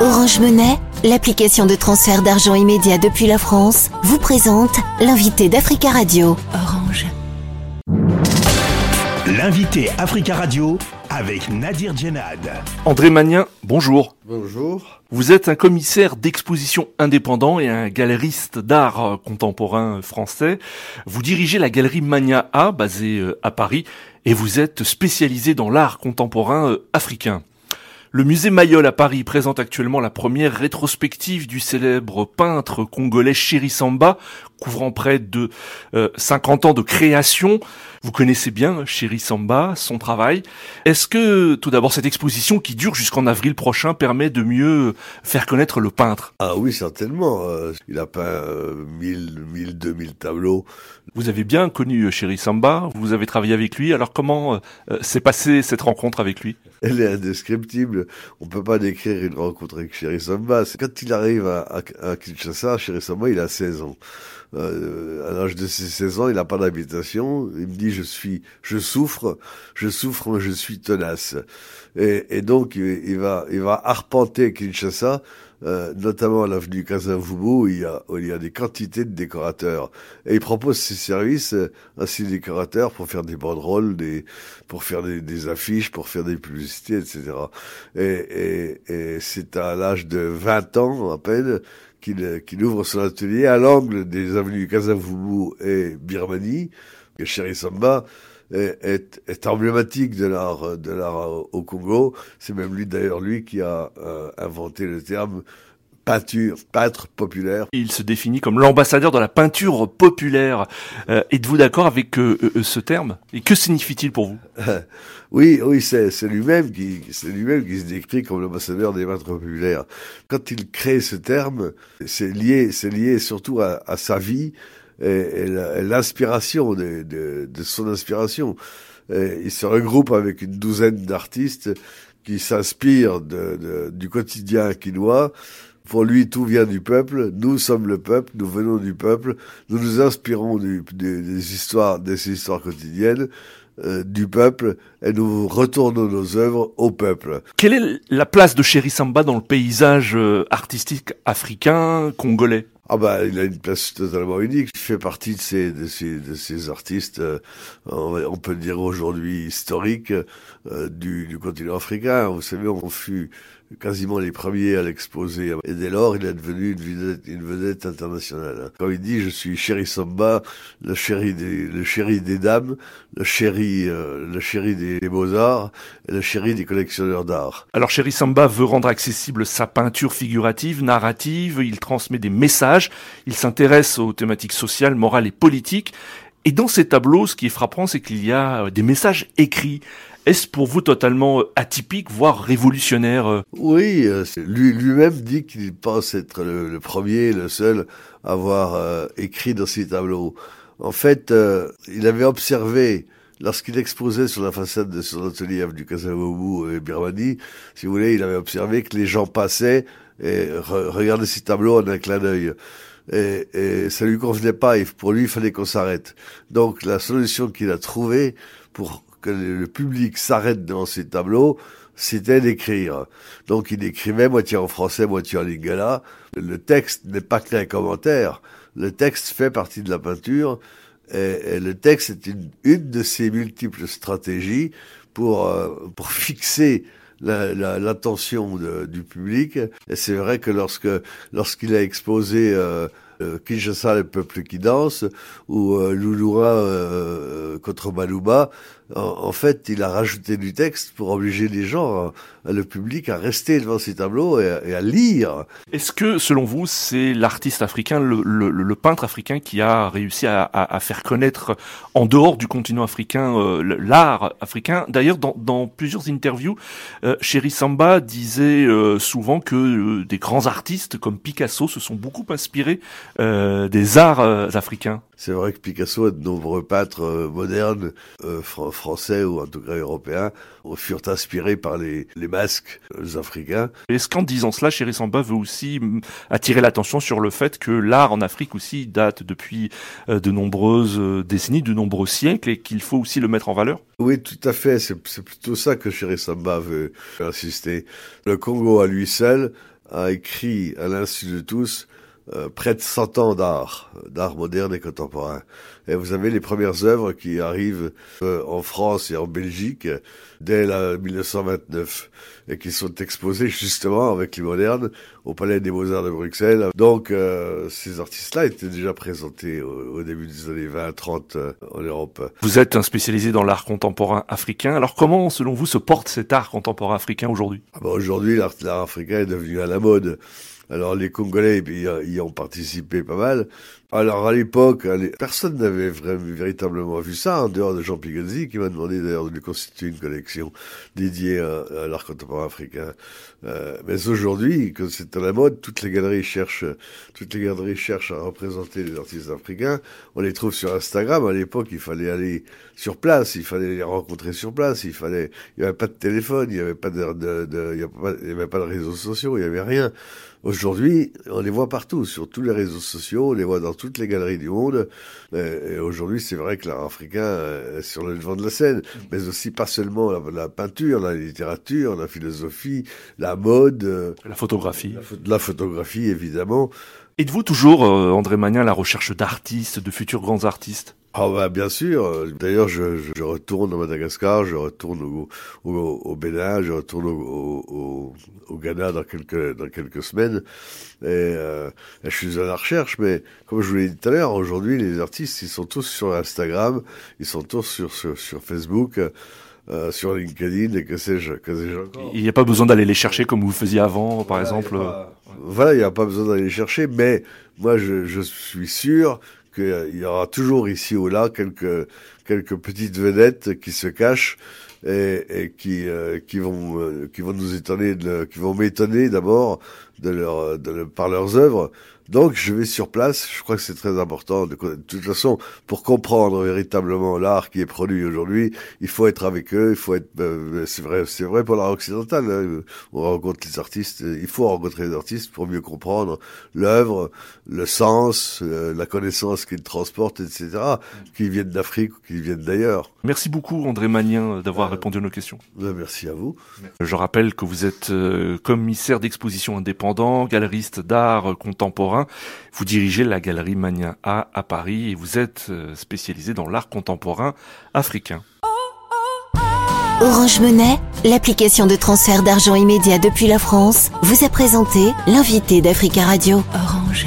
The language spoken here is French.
Orange Monnaie, l'application de transfert d'argent immédiat depuis la France, vous présente l'invité d'Africa Radio. Orange. L'invité Africa Radio avec Nadir Djenad. André Magnin, bonjour. Bonjour. Vous êtes un commissaire d'exposition indépendant et un galeriste d'art contemporain français. Vous dirigez la galerie Mania A, basée euh, à Paris, et vous êtes spécialisé dans l'art contemporain euh, africain. Le musée Mayol à Paris présente actuellement la première rétrospective du célèbre peintre congolais Chéri Samba, couvrant près de 50 euh, ans de création. Vous connaissez bien Chéri Samba, son travail. Est-ce que tout d'abord cette exposition qui dure jusqu'en avril prochain permet de mieux faire connaître le peintre? Ah oui, certainement. Euh, il a peint 1000, 1000, 2000 tableaux. Vous avez bien connu Chéri Samba, vous avez travaillé avec lui. Alors comment euh, s'est passée cette rencontre avec lui? Elle est indescriptible. On peut pas décrire une rencontre avec Chéri Samba. Quand il arrive à, à, à Kinshasa, Chéri Samba, il a 16 ans. Euh, à l'âge de ses 16 ans, il n'a pas d'habitation. Il me dit, je suis, je souffre, je souffre, mais je suis tenace. Et, et donc, il, va, il va arpenter Kinshasa, euh, notamment à l'avenue Kazavubu, où il y, il y a des quantités de décorateurs. Et il propose ses services euh, à ces décorateurs pour faire des banderoles, des, pour faire des, des affiches, pour faire des publicités, etc. Et, et, et c'est à l'âge de 20 ans, à peine, qu'il ouvre son atelier à l'angle des avenues Kazavubu et Birmanie. Et Chéri Samba est, est, est, emblématique de l'art l'art au Congo. C'est même lui d'ailleurs lui qui a euh, inventé le terme peinture, peintre populaire. Il se définit comme l'ambassadeur de la peinture populaire. Euh, Êtes-vous d'accord avec euh, euh, ce terme? Et que signifie-t-il pour vous? Oui, oui, c'est lui-même qui, c'est lui-même qui se décrit comme l'ambassadeur des peintres populaires. Quand il crée ce terme, c'est lié, c'est lié surtout à, à, sa vie et, et l'inspiration de, de, de, son inspiration. Et il se regroupe avec une douzaine d'artistes qui s'inspirent de, de, du quotidien quinois pour lui, tout vient du peuple. Nous sommes le peuple. Nous venons du peuple. Nous nous inspirons du, des, des, histoires, des histoires quotidiennes euh, du peuple et nous retournons nos œuvres au peuple. Quelle est la place de Chéri Samba dans le paysage euh, artistique africain, congolais? Ah bah, il a une place totalement unique. Il fait partie de ces de ces de ces artistes, euh, on, peut dire aujourd'hui historiques euh, du, du continent africain. Vous savez, on fut quasiment les premiers à l'exposer. Et dès lors, il est devenu une vedette, internationale. Quand il dit, je suis chéri Samba, le chéri des, le chéri des dames, le chéri, euh, le chéri des, beaux-arts et le chéri des collectionneurs d'art. Alors, chéri Samba veut rendre accessible sa peinture figurative, narrative, il transmet des messages, il s'intéresse aux thématiques sociales, morales et politiques. Et dans ces tableaux, ce qui est frappant, c'est qu'il y a des messages écrits. Est-ce pour vous totalement euh, atypique, voire révolutionnaire euh? Oui, euh, lui, lui-même dit qu'il pense être le, premier, le seul à avoir écrit dans ses tableaux. En fait, il avait observé lorsqu'il exposait sur la façade de son atelier avenue Kasavubu et Birmanie, si vous voulez, il avait observé que les gens passaient et regardaient ses tableaux en un clin d'œil. Et, et, ça lui convenait pas. Et pour lui, il fallait qu'on s'arrête. Donc, la solution qu'il a trouvée pour que le public s'arrête devant ces tableaux, c'était d'écrire. Donc il écrivait moitié en français, moitié en lingala. Le texte n'est pas qu'un commentaire. Le texte fait partie de la peinture. Et, le texte est une, de ses multiples stratégies pour, euh, pour fixer l'attention la, du public. Et c'est vrai que lorsque lorsqu'il a exposé euh, euh, Kinshasa, le peuple qui danse, ou euh, Louloura euh, contre Malouba, en, fait, il a rajouté du texte pour obliger les gens, le public, à rester devant ces tableaux et, à lire. Est-ce que, selon vous, c'est l'artiste africain, le, le, le, peintre africain qui a réussi à, à, à, faire connaître en dehors du continent africain euh, l'art africain? D'ailleurs, dans, dans, plusieurs interviews, euh, Chéri Samba disait euh, souvent que des grands artistes comme Picasso se sont beaucoup inspirés des arts africains. C'est vrai que Picasso et de nombreux peintres euh, modernes, euh, français ou en tout cas européens, furent inspirés par les, les masques euh, africains. Est-ce qu'en disant cela, Chéri Samba veut aussi mm, attirer l'attention sur le fait que l'art en Afrique aussi date depuis de nombreuses décennies, de nombreux siècles, et qu'il faut aussi le mettre en valeur Oui, tout à fait. C'est plutôt ça que Chéri Samba veut insister. Le Congo à lui seul a écrit à l'insu de tous euh, près de 100 ans d'art, d'art moderne et contemporain. Et vous avez les premières œuvres qui arrivent euh, en France et en Belgique dès la 1929 et qui sont exposées justement avec les modernes au Palais des Beaux-Arts de Bruxelles. Donc euh, ces artistes-là étaient déjà présentés au, début des années 20-30 en Europe. Vous êtes un spécialisé dans l'art contemporain africain. Alors comment, selon vous, se porte cet art contemporain africain aujourd'hui? Ah bah Aujourd'hui, l'art africain est devenu à la mode. Alors les Congolais y ont participé pas mal. Alors à l'époque, personne n'avait véritablement vu ça, en dehors de Jean Pigozzi, qui m'a demandé d'ailleurs de lui constituer une collection dédiée à, l'art contemporain africain. Euh, mais aujourd'hui, quand c'est à la mode, toutes les galeries cherchent, toutes les galeries cherchent à représenter les artistes africains. On les trouve sur Instagram. À l'époque, il fallait aller sur place, il fallait les rencontrer sur place, il fallait, il n'y avait pas de téléphone, il n'y avait pas de, de, il avait pas de réseaux sociaux, il n'y avait rien. Aujourd'hui, on les voit partout, sur tous les réseaux sociaux, on les voit dans toutes les galeries du monde. Et aujourd'hui, c'est vrai que l'art africain est sur le devant de la scène, mais aussi pas seulement la, peinture, la littérature, la philosophie, la mode, la photographie, la, photographie évidemment. Êtes-vous toujours, euh, André Magnin, à la recherche d'artistes, de futurs grands artistes? Ah bah bien sûr. D'ailleurs, je, je, retourne au Madagascar, je retourne au, au, au Bénin, je retourne au, au, Ghana dans quelques dans quelques semaines. Et, euh, je suis à la recherche, mais comme je vous l'ai dit tout à l'heure, aujourd'hui, les artistes, ils sont tous sur Instagram, ils sont tous sur sur, sur Facebook. Euh, sur LinkedIn et que sais-je, que sais-je encore. Il n'y a pas besoin d'aller les chercher comme vous faisiez avant, par exemple. Voilà, il n'y a pas besoin d'aller les chercher, mais moi je, je suis sûr il y aura toujours ici ou là quelques quelques petites vedettes qui se cachent et, et qui euh, qui vont euh, qui vont nous étonner, de, qui vont m'étonner d'abord de leur de, par leurs œuvres donc je vais sur place, je crois que c'est très important. De, de, toute façon, pour comprendre véritablement l'art qui est produit aujourd'hui, il faut être avec eux, il faut être. Euh, c'est vrai, c'est vrai pour l'art occidental. Hein. On rencontre les artistes, il faut rencontrer les artistes pour mieux comprendre l'œuvre, le sens, euh, la connaissance qu'ils transportent, etc. Qu'ils viennent d'Afrique qu'ils viennent d'ailleurs. Merci beaucoup André Magnien d'avoir euh, répondu à nos questions. Ben, merci à vous. Je rappelle que vous êtes commissaire d'exposition indépendant, galeriste d'art contemporain vous dirigez la galerie Mania A à Paris et vous êtes euh, spécialisé dans l'art contemporain africain. Orange Monnaie, l'application de transfert d'argent immédiat depuis la France, vous a présenté l'invité d'Africa Radio. Orange.